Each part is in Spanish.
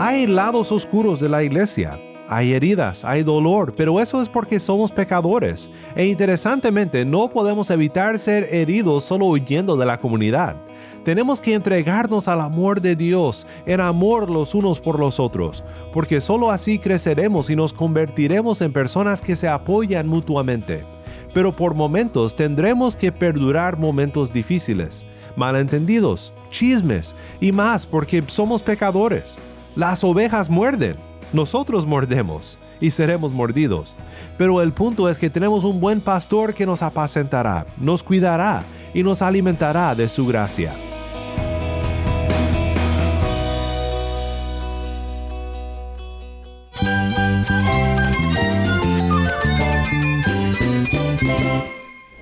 Hay lados oscuros de la iglesia, hay heridas, hay dolor, pero eso es porque somos pecadores. E interesantemente, no podemos evitar ser heridos solo huyendo de la comunidad. Tenemos que entregarnos al amor de Dios, en amor los unos por los otros, porque solo así creceremos y nos convertiremos en personas que se apoyan mutuamente. Pero por momentos tendremos que perdurar momentos difíciles, malentendidos, chismes y más porque somos pecadores. Las ovejas muerden, nosotros mordemos y seremos mordidos. Pero el punto es que tenemos un buen pastor que nos apacentará, nos cuidará y nos alimentará de su gracia.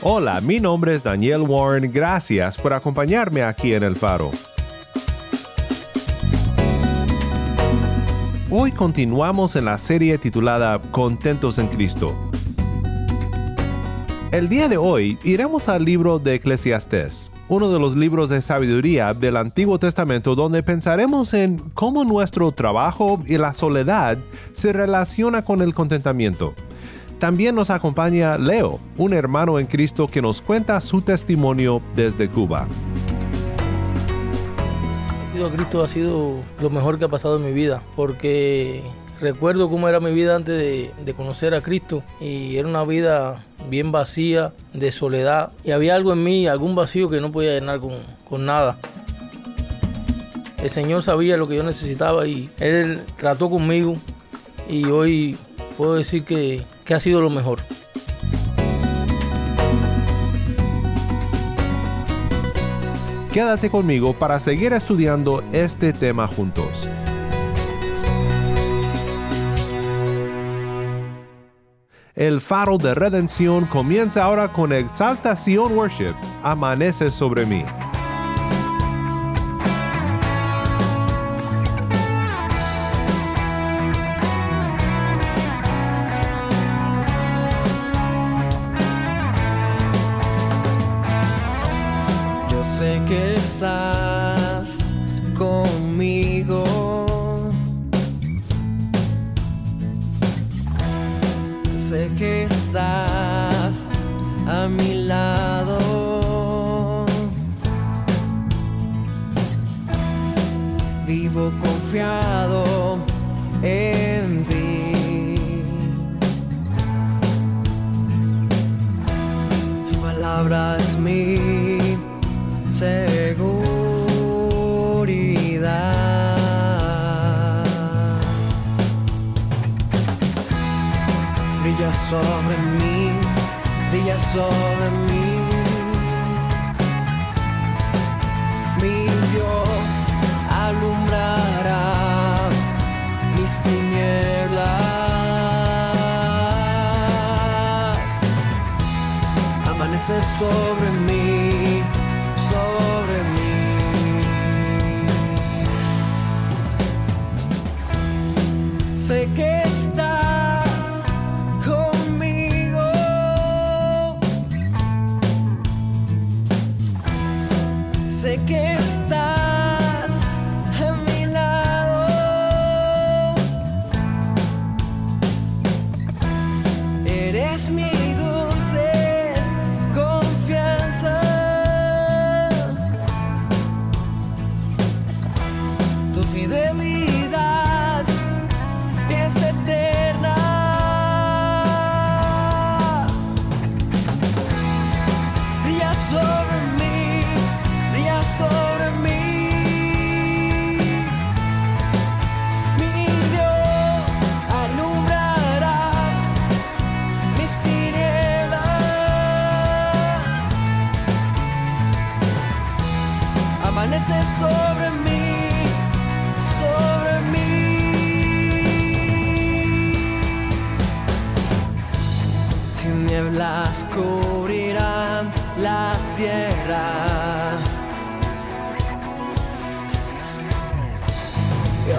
Hola, mi nombre es Daniel Warren, gracias por acompañarme aquí en El Faro. Hoy continuamos en la serie titulada Contentos en Cristo. El día de hoy iremos al libro de Eclesiastés, uno de los libros de sabiduría del Antiguo Testamento donde pensaremos en cómo nuestro trabajo y la soledad se relaciona con el contentamiento. También nos acompaña Leo, un hermano en Cristo que nos cuenta su testimonio desde Cuba. Cristo ha sido lo mejor que ha pasado en mi vida, porque recuerdo cómo era mi vida antes de, conocer a Cristo y era una vida bien vacía, de soledad, y había algo en mí, algún vacío que no podía llenar con, con nada. El Señor sabía lo que yo necesitaba y Él trató conmigo y hoy puedo decir que que ha sido lo mejor. Quédate conmigo para seguir estudiando este tema juntos. El faro de redención comienza ahora con exaltación worship. Amanece sobre mí. Sobre mí, brilla sobre mí. Mi Dios alumbrará mis tinieblas. Amanece sobre mí, mí. Sé que fidelidad es eterna.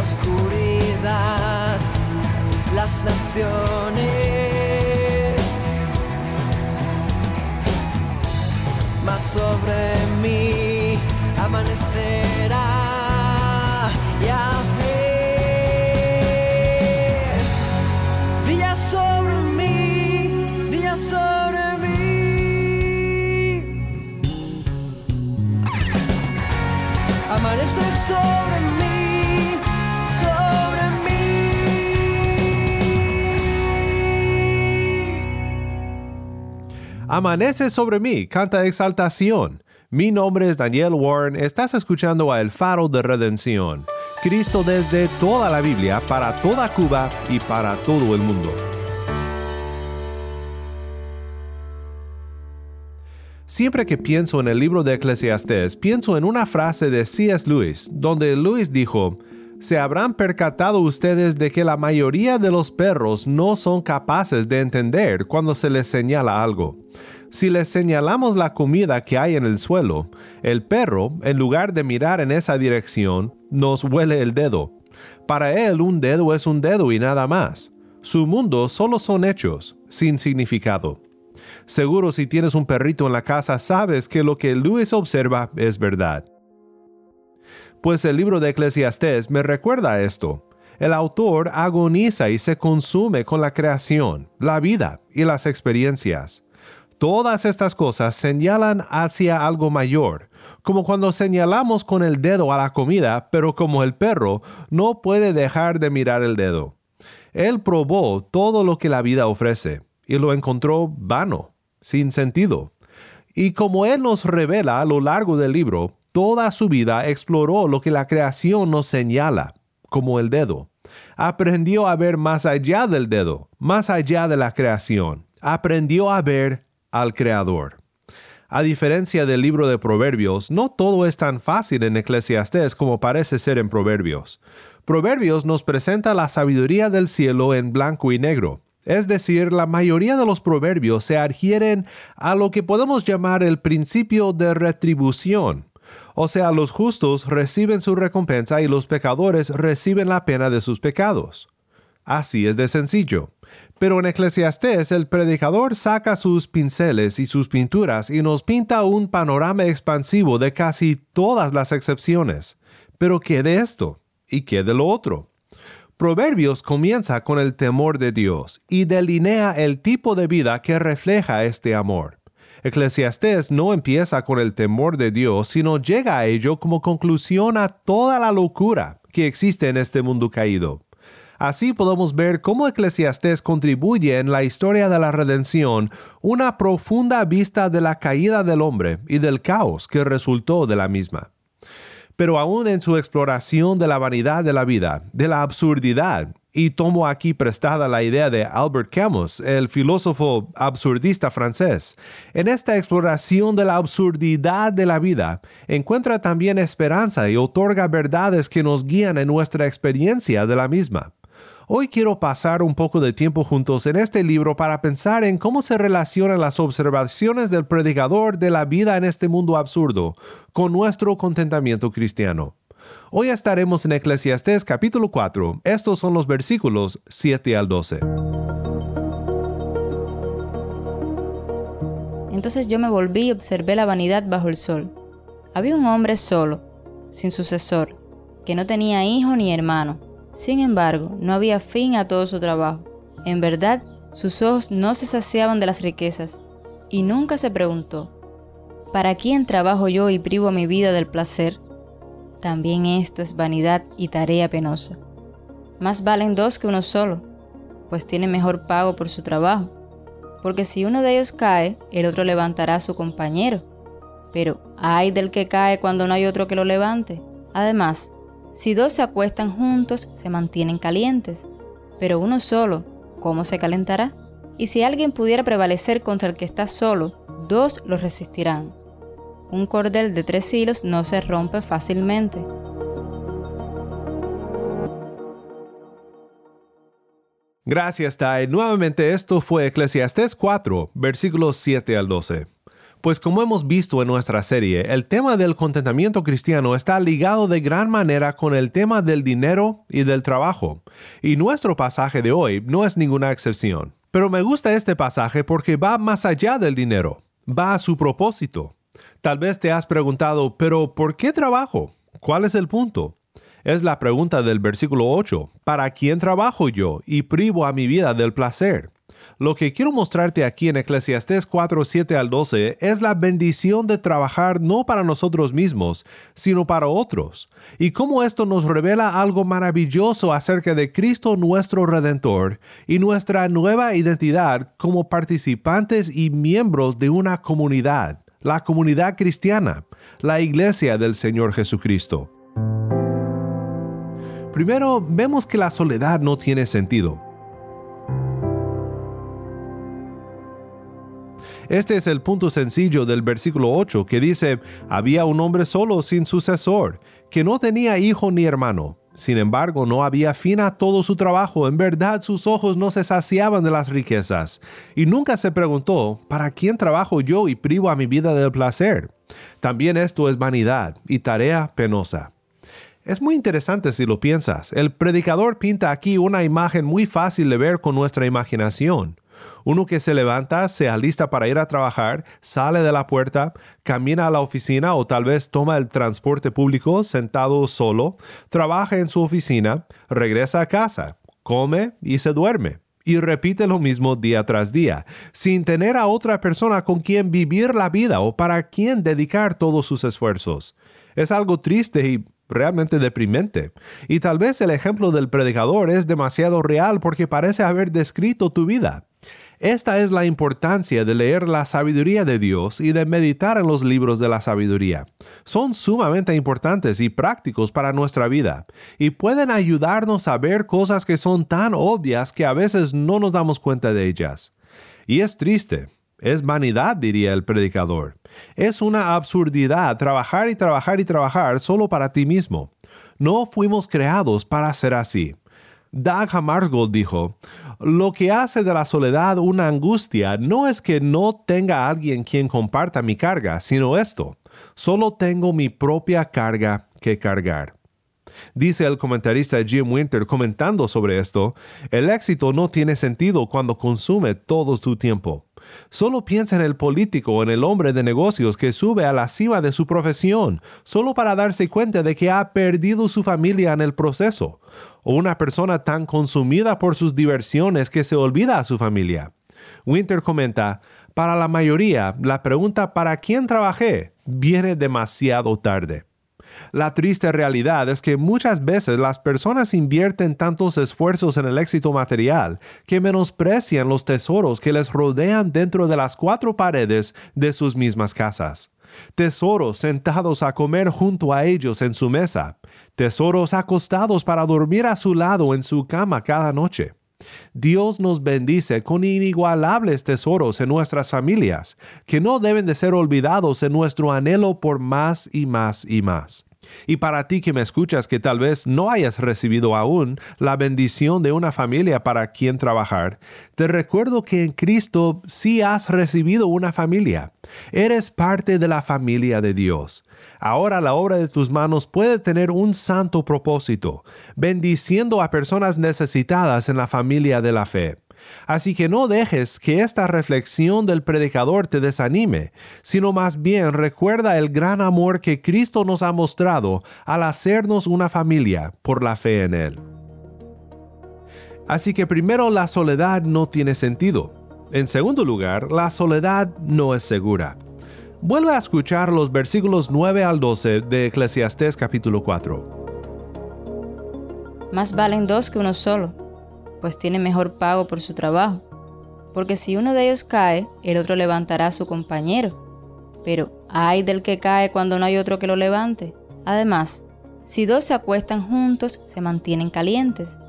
Oscuridad las naciones. Mas sobre mí Amanece sobre mí, canta exaltación. Mi nombre es Daniel Warren, estás escuchando a El Faro de Redención. Cristo desde toda la Biblia, para toda Cuba y para todo el mundo. Siempre que pienso en el libro de Eclesiastés, pienso en una frase de C.S. Lewis, donde Lewis dijo, se habrán percatado ustedes de que la mayoría de los perros no son capaces de entender cuando se les señala algo. Si les señalamos la comida que hay en el suelo, el perro, en lugar de mirar en esa dirección, nos huele el dedo. Para él un dedo es un dedo y nada más. Su mundo solo son hechos, sin significado. Seguro si tienes un perrito en la casa sabes que lo que Lewis observa es verdad. Pues el libro de Eclesiastés me recuerda esto. El autor agoniza y se consume con la creación, la vida y las experiencias. Todas estas cosas señalan hacia algo mayor, como cuando señalamos con el dedo a la comida, pero como el perro no puede dejar de mirar el dedo. Él probó todo lo que la vida ofrece y lo encontró vano, sin sentido. Y como Él nos revela a lo largo del libro, toda su vida exploró lo que la creación nos señala, como el dedo. Aprendió a ver más allá del dedo, más allá de la creación. Aprendió a ver al Creador. A diferencia del libro de Proverbios, no todo es tan fácil en Eclesiastés como parece ser en Proverbios. Proverbios nos presenta la sabiduría del cielo en blanco y negro, es decir, la mayoría de los proverbios se adhieren a lo que podemos llamar el principio de retribución. O sea, los justos reciben su recompensa y los pecadores reciben la pena de sus pecados. Así es de sencillo. Pero en Eclesiastés el predicador saca sus pinceles y sus pinturas y nos pinta un panorama expansivo de casi todas las excepciones. Pero ¿qué de esto? ¿Y qué de lo otro? Proverbios comienza con el temor de Dios y delinea el tipo de vida que refleja este amor. Eclesiastés no empieza con el temor de Dios, sino llega a ello como conclusión a toda la locura que existe en este mundo caído. Así podemos ver cómo Eclesiastés contribuye en la historia de la redención una profunda vista de la caída del hombre y del caos que resultó de la misma pero aún en su exploración de la vanidad de la vida, de la absurdidad, y tomo aquí prestada la idea de Albert Camus, el filósofo absurdista francés, en esta exploración de la absurdidad de la vida, encuentra también esperanza y otorga verdades que nos guían en nuestra experiencia de la misma. Hoy quiero pasar un poco de tiempo juntos en este libro para pensar en cómo se relacionan las observaciones del predicador de la vida en este mundo absurdo con nuestro contentamiento cristiano. Hoy estaremos en Eclesiastés capítulo 4. Estos son los versículos 7 al 12. Entonces yo me volví y observé la vanidad bajo el sol. Había un hombre solo, sin sucesor, que no tenía hijo ni hermano sin embargo, no había fin a todo su trabajo. En verdad, sus ojos no se saciaban de las riquezas, y nunca se preguntó, ¿para quién trabajo yo y privo mi vida del placer? También esto es vanidad y tarea penosa. Más valen dos que uno solo, pues tiene mejor pago por su trabajo, porque si uno de ellos cae, el otro levantará a su compañero. Pero hay del que cae cuando no hay otro que lo levante. Además, si dos se acuestan juntos, se mantienen calientes, pero uno solo, ¿cómo se calentará? Y si alguien pudiera prevalecer contra el que está solo, dos lo resistirán. Un cordel de tres hilos no se rompe fácilmente. Gracias, Tai. Nuevamente esto fue Eclesiastés 4, versículos 7 al 12. Pues como hemos visto en nuestra serie, el tema del contentamiento cristiano está ligado de gran manera con el tema del dinero y del trabajo, y nuestro pasaje de hoy no es ninguna excepción. Pero me gusta este pasaje porque va más allá del dinero, va a su propósito. Tal vez te has preguntado, pero ¿por qué trabajo? ¿Cuál es el punto? Es la pregunta del versículo 8. ¿Para quién trabajo yo y privo a mi vida del placer? Lo que quiero mostrarte aquí en Eclesiastés 4, 7 al 12 es la bendición de trabajar no para nosotros mismos, sino para otros, y cómo esto nos revela algo maravilloso acerca de Cristo nuestro Redentor y nuestra nueva identidad como participantes y miembros de una comunidad, la comunidad cristiana, la iglesia del Señor Jesucristo. Primero, vemos que la soledad no tiene sentido. Este es el punto sencillo del versículo 8 que dice, había un hombre solo sin sucesor, que no tenía hijo ni hermano. Sin embargo, no había fin a todo su trabajo, en verdad sus ojos no se saciaban de las riquezas, y nunca se preguntó, ¿para quién trabajo yo y privo a mi vida del placer? También esto es vanidad y tarea penosa. Es muy interesante si lo piensas. El predicador pinta aquí una imagen muy fácil de ver con nuestra imaginación. Uno que se levanta, se alista para ir a trabajar, sale de la puerta, camina a la oficina o tal vez toma el transporte público sentado solo, trabaja en su oficina, regresa a casa, come y se duerme. Y repite lo mismo día tras día, sin tener a otra persona con quien vivir la vida o para quien dedicar todos sus esfuerzos. Es algo triste y realmente deprimente. Y tal vez el ejemplo del predicador es demasiado real porque parece haber descrito tu vida. Esta es la importancia de leer la sabiduría de Dios y de meditar en los libros de la sabiduría. Son sumamente importantes y prácticos para nuestra vida y pueden ayudarnos a ver cosas que son tan obvias que a veces no nos damos cuenta de ellas. Y es triste, es vanidad, diría el predicador. Es una absurdidad trabajar y trabajar y trabajar solo para ti mismo. No fuimos creados para ser así. Doug Hamargold dijo, lo que hace de la soledad una angustia no es que no tenga alguien quien comparta mi carga, sino esto, solo tengo mi propia carga que cargar. Dice el comentarista Jim Winter comentando sobre esto, el éxito no tiene sentido cuando consume todo tu tiempo. Solo piensa en el político o en el hombre de negocios que sube a la cima de su profesión, solo para darse cuenta de que ha perdido su familia en el proceso, o una persona tan consumida por sus diversiones que se olvida a su familia. Winter comenta, para la mayoría, la pregunta ¿para quién trabajé? viene demasiado tarde. La triste realidad es que muchas veces las personas invierten tantos esfuerzos en el éxito material que menosprecian los tesoros que les rodean dentro de las cuatro paredes de sus mismas casas. Tesoros sentados a comer junto a ellos en su mesa. Tesoros acostados para dormir a su lado en su cama cada noche. Dios nos bendice con inigualables tesoros en nuestras familias, que no deben de ser olvidados en nuestro anhelo por más y más y más. Y para ti que me escuchas que tal vez no hayas recibido aún la bendición de una familia para quien trabajar, te recuerdo que en Cristo sí has recibido una familia. Eres parte de la familia de Dios. Ahora la obra de tus manos puede tener un santo propósito, bendiciendo a personas necesitadas en la familia de la fe. Así que no dejes que esta reflexión del predicador te desanime, sino más bien recuerda el gran amor que Cristo nos ha mostrado al hacernos una familia por la fe en Él. Así que primero la soledad no tiene sentido. En segundo lugar, la soledad no es segura. Vuelve a escuchar los versículos 9 al 12 de Eclesiastés capítulo 4. Más valen dos que uno solo pues tiene mejor pago por su trabajo. Porque si uno de ellos cae, el otro levantará a su compañero. Pero hay del que cae cuando no hay otro que lo levante. Además, si dos se acuestan juntos, se mantienen calientes.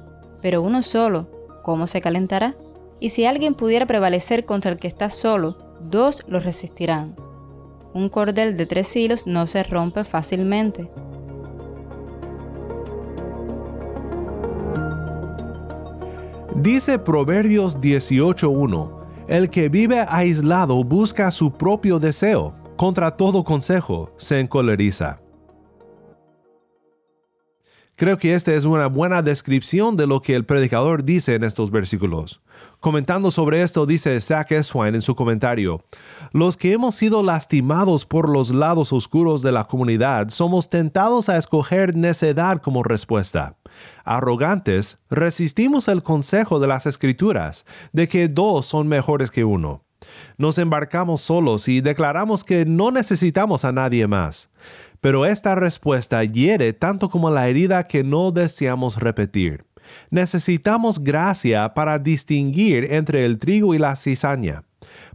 Pero uno solo, ¿cómo se calentará? Y si alguien pudiera prevalecer contra el que está solo, dos lo resistirán. Un cordel de tres hilos no se rompe fácilmente. Dice Proverbios 18.1, el que vive aislado busca su propio deseo, contra todo consejo se encoleriza. Creo que esta es una buena descripción de lo que el predicador dice en estos versículos. Comentando sobre esto, dice Zach Eswine en su comentario, los que hemos sido lastimados por los lados oscuros de la comunidad somos tentados a escoger necedad como respuesta. Arrogantes, resistimos el consejo de las escrituras de que dos son mejores que uno. Nos embarcamos solos y declaramos que no necesitamos a nadie más. Pero esta respuesta hiere tanto como la herida que no deseamos repetir. Necesitamos gracia para distinguir entre el trigo y la cizaña.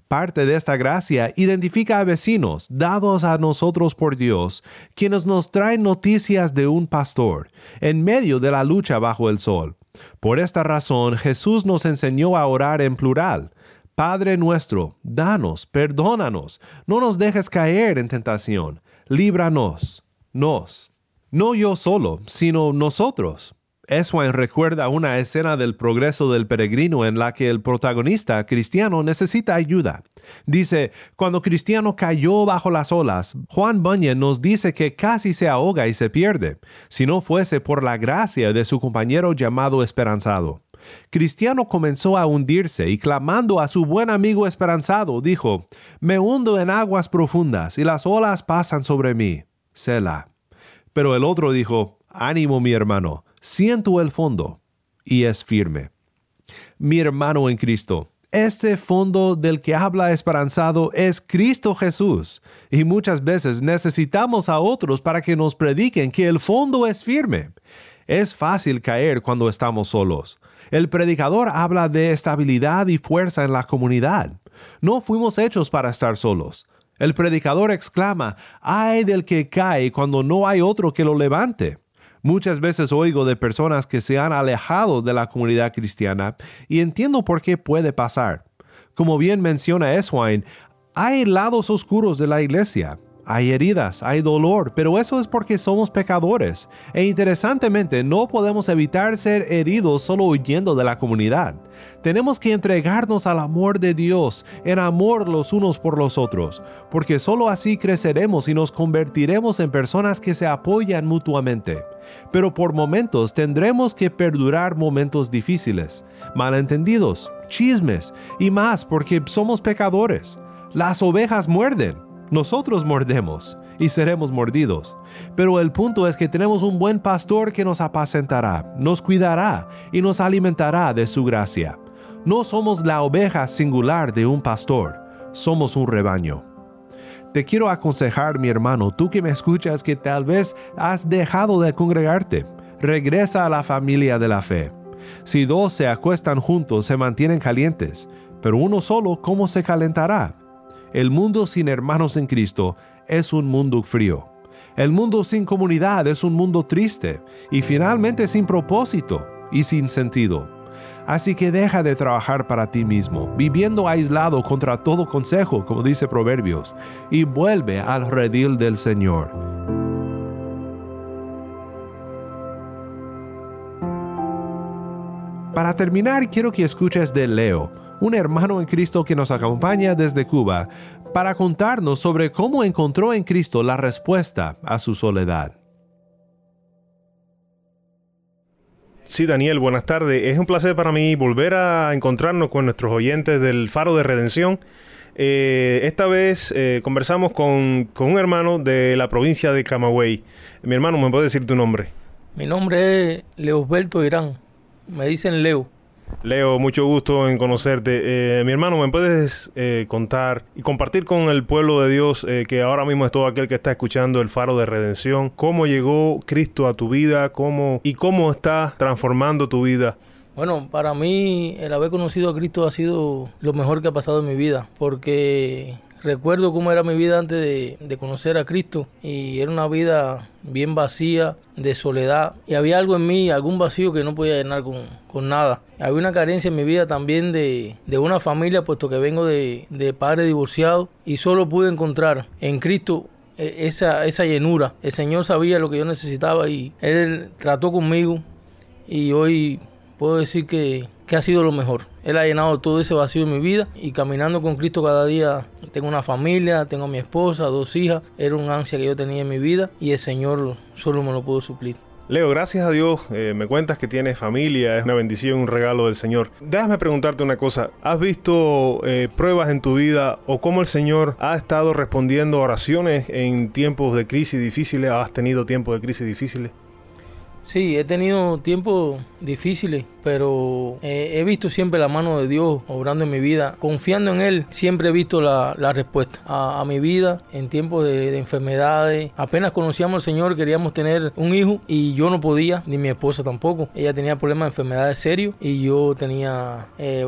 Parte de esta gracia identifica a vecinos dados a nosotros por Dios, quienes nos traen noticias de un pastor, en medio de la lucha bajo el sol. Por esta razón Jesús nos enseñó a orar en plural. Padre nuestro, danos, perdónanos, no nos dejes caer en tentación, líbranos, nos. No yo solo, sino nosotros. Eswine recuerda una escena del progreso del peregrino en la que el protagonista cristiano necesita ayuda. Dice, cuando Cristiano cayó bajo las olas, Juan Bunyan nos dice que casi se ahoga y se pierde, si no fuese por la gracia de su compañero llamado Esperanzado. Cristiano comenzó a hundirse y clamando a su buen amigo esperanzado, dijo, Me hundo en aguas profundas y las olas pasan sobre mí. Selah. Pero el otro dijo, Ánimo mi hermano, siento el fondo y es firme. Mi hermano en Cristo, este fondo del que habla esperanzado es Cristo Jesús, y muchas veces necesitamos a otros para que nos prediquen que el fondo es firme. Es fácil caer cuando estamos solos. El predicador habla de estabilidad y fuerza en la comunidad. No fuimos hechos para estar solos. El predicador exclama, ay del que cae cuando no hay otro que lo levante. Muchas veces oigo de personas que se han alejado de la comunidad cristiana y entiendo por qué puede pasar. Como bien menciona Eswine, hay lados oscuros de la iglesia. Hay heridas, hay dolor, pero eso es porque somos pecadores. E interesantemente, no podemos evitar ser heridos solo huyendo de la comunidad. Tenemos que entregarnos al amor de Dios, en amor los unos por los otros, porque solo así creceremos y nos convertiremos en personas que se apoyan mutuamente. Pero por momentos tendremos que perdurar momentos difíciles, malentendidos, chismes y más porque somos pecadores. Las ovejas muerden nosotros mordemos y seremos mordidos. Pero el punto es que tenemos un buen pastor que nos apacentará, nos cuidará y nos alimentará de su gracia. No somos la oveja singular de un pastor, somos un rebaño. Te quiero aconsejar, mi hermano, tú que me escuchas que tal vez has dejado de congregarte, regresa a la familia de la fe. Si dos se acuestan juntos, se mantienen calientes, pero uno solo, ¿cómo se calentará? El mundo sin hermanos en Cristo es un mundo frío. El mundo sin comunidad es un mundo triste y finalmente sin propósito y sin sentido. Así que deja de trabajar para ti mismo, viviendo aislado contra todo consejo, como dice Proverbios, y vuelve al redil del Señor. Para terminar, quiero que escuches de Leo, un hermano en Cristo que nos acompaña desde Cuba, para contarnos sobre cómo encontró en Cristo la respuesta a su soledad. Sí, Daniel, buenas tardes. Es un placer para mí volver a encontrarnos con nuestros oyentes del Faro de Redención. Eh, esta vez eh, conversamos con, con, un hermano de la provincia de Camagüey. Mi hermano, ¿me puede decir tu nombre? Mi nombre es Leosberto Irán. Me dicen Leo. Leo, mucho gusto en conocerte. Eh, mi hermano, ¿me puedes eh, contar y compartir con el pueblo de Dios eh, que ahora mismo es todo aquel que está escuchando el faro de redención? ¿Cómo llegó Cristo a tu vida? ¿Cómo, ¿Y cómo está transformando tu vida? Bueno, para mí el haber conocido a Cristo ha sido lo mejor que ha pasado en mi vida, porque recuerdo cómo era mi vida antes de, conocer a Cristo y era una vida bien vacía, de soledad y había algo en mí, algún vacío que no podía llenar con, nada. Había una carencia en mi vida también de, una familia, puesto que vengo de, de padre divorciado y solo pude encontrar en Cristo e, esa, esa llenura. El Señor sabía lo que yo necesitaba y Él trató conmigo y hoy puedo decir que que ha sido lo mejor. Él ha llenado todo ese vacío en mi vida y caminando con Cristo cada día tengo una familia, tengo a mi esposa, dos hijas. Era un ansia que yo tenía en mi vida y el Señor solo me lo pudo suplir. Leo, gracias a Dios, eh, me cuentas que tienes familia, es una bendición, un regalo del Señor. Déjame preguntarte una cosa, ¿has visto eh, pruebas en tu vida o cómo el Señor ha estado respondiendo a oraciones en tiempos de crisis difíciles? ¿Has tenido tiempos de crisis difíciles? Sí, he tenido tiempos difíciles, pero eh, he visto siempre la mano de Dios obrando en mi vida. Confiando en Él, siempre he visto la, la respuesta a, mi vida en tiempos de, de, enfermedades. Apenas conocíamos al Señor, queríamos tener un hijo y yo no podía, ni mi esposa tampoco. Ella tenía problemas de enfermedades serios y yo tenía eh.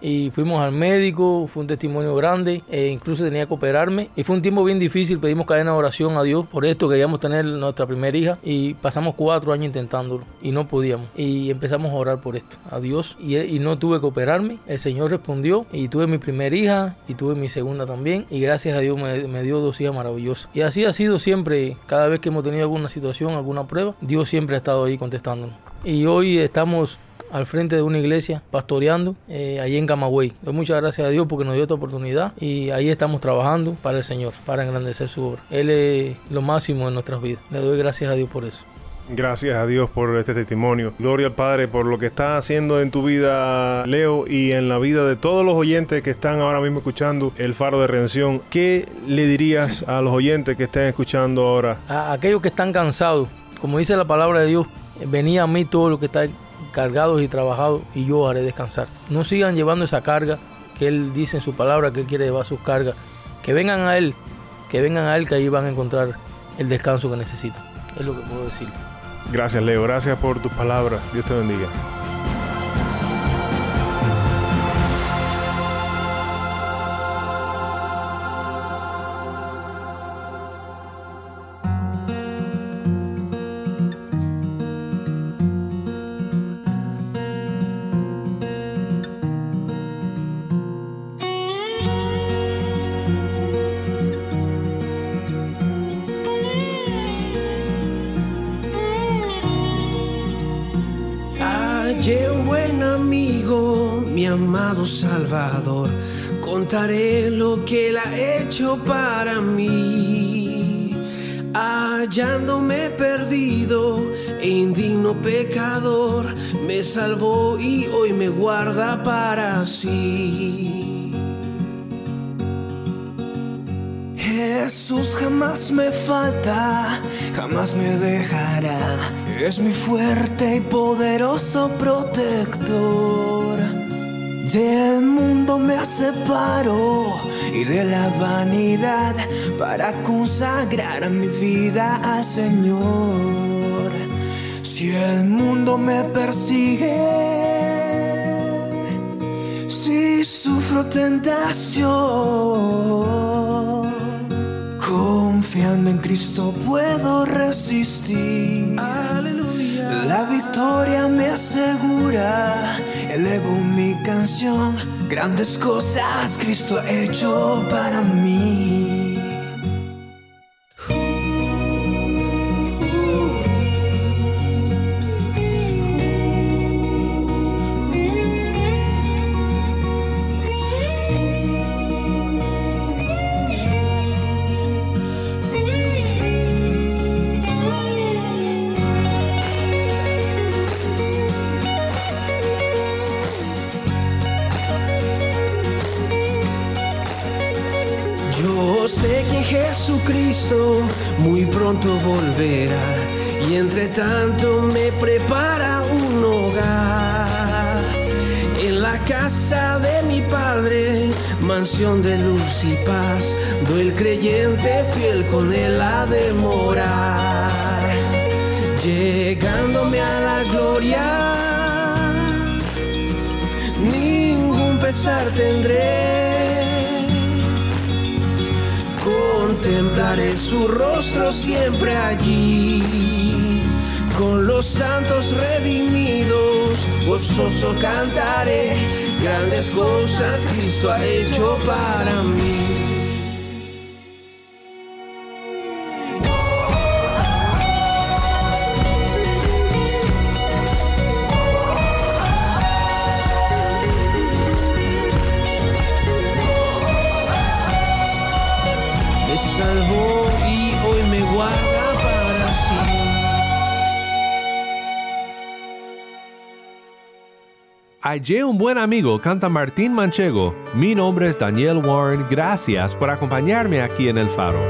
Y fuimos al médico, fue un testimonio grande, e incluso tenía que operarme. Y fue un tiempo bien difícil, pedimos cadena de oración a Dios. Por esto queríamos tener nuestra primera hija y pasamos cuatro años intentándolo y no podíamos. Y empezamos a orar por esto, a Dios. Y, no tuve que operarme. El Señor respondió y tuve mi primera hija y tuve mi segunda también. Y gracias a Dios me, me, dio dos hijas maravillosas. Y así ha sido siempre, cada vez que hemos tenido alguna situación, alguna prueba, Dios siempre ha estado ahí contestándonos. Y hoy estamos al frente de una iglesia pastoreando eh, allí en Camagüey. Doy muchas gracias a Dios porque nos dio esta oportunidad y ahí estamos trabajando para el Señor, para engrandecer su obra. Él es lo máximo en nuestras vidas. Le doy gracias a Dios por eso. Gracias a Dios por este testimonio. Gloria al Padre por lo que está haciendo en tu vida, Leo, y en la vida de todos los oyentes que están ahora mismo escuchando el Faro de Redención. ¿Qué le dirías a los oyentes que estén escuchando ahora? A aquellos que están cansados, como dice la palabra de Dios, venía a mí todo lo que está cargados y trabajados y yo haré descansar. No sigan llevando esa carga que Él dice en su palabra que Él quiere llevar sus cargas. Que vengan a Él, que vengan a Él que ahí van a encontrar el descanso que necesitan. Es lo que puedo decir. Gracias Leo, gracias por tus palabras. Dios te bendiga. Un buen amigo, mi amado Salvador. Contaré lo que él ha hecho para mí. Hallándome perdido e indigno pecador, me salvó y hoy me guarda para sí. Jesús jamás me falta, jamás me dejará. Es mi fuerte y poderoso protector. Del mundo me separo y de la vanidad para consagrar mi vida al Señor. Si el mundo me persigue, si sufro tentación, confiando en Cristo puedo resistir. La victoria me asegura, elevo mi canción. Grandes cosas Cristo ha hecho para mí. Casa de mi Padre, mansión de luz y paz. Do el creyente fiel con él a demorar, llegándome a la gloria. Ningún pesar tendré contemplaré su rostro siempre allí. Con los santos redimidos, gozoso cantaré, grandes cosas Cristo ha hecho para mí. Hallé un buen amigo, canta Martín Manchego. Mi nombre es Daniel Warren. Gracias por acompañarme aquí en El Faro.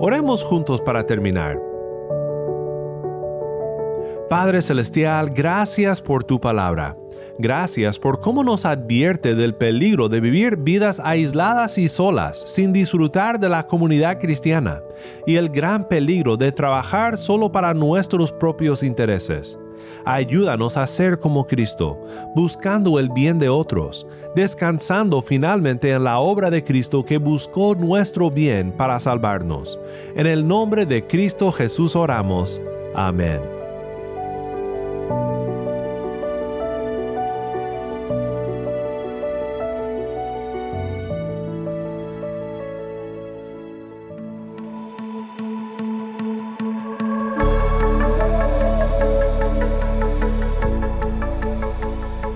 Oremos juntos para terminar. Padre Celestial, gracias por tu palabra. Gracias por cómo nos advierte del peligro de vivir vidas aisladas y solas, sin disfrutar de la comunidad cristiana, y el gran peligro de trabajar solo para nuestros propios intereses. Ayúdanos a ser como Cristo, buscando el bien de otros, descansando finalmente en la obra de Cristo que buscó nuestro bien para salvarnos. En el nombre de Cristo Jesús oramos. Amén.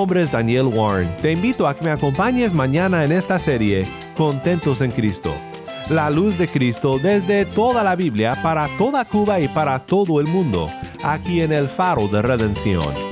Nombre es Daniel Warren. Te invito a que me acompañes mañana en esta serie, Contentos en Cristo. La luz de Cristo desde toda la Biblia para toda Cuba y para todo el mundo, aquí en el faro de redención.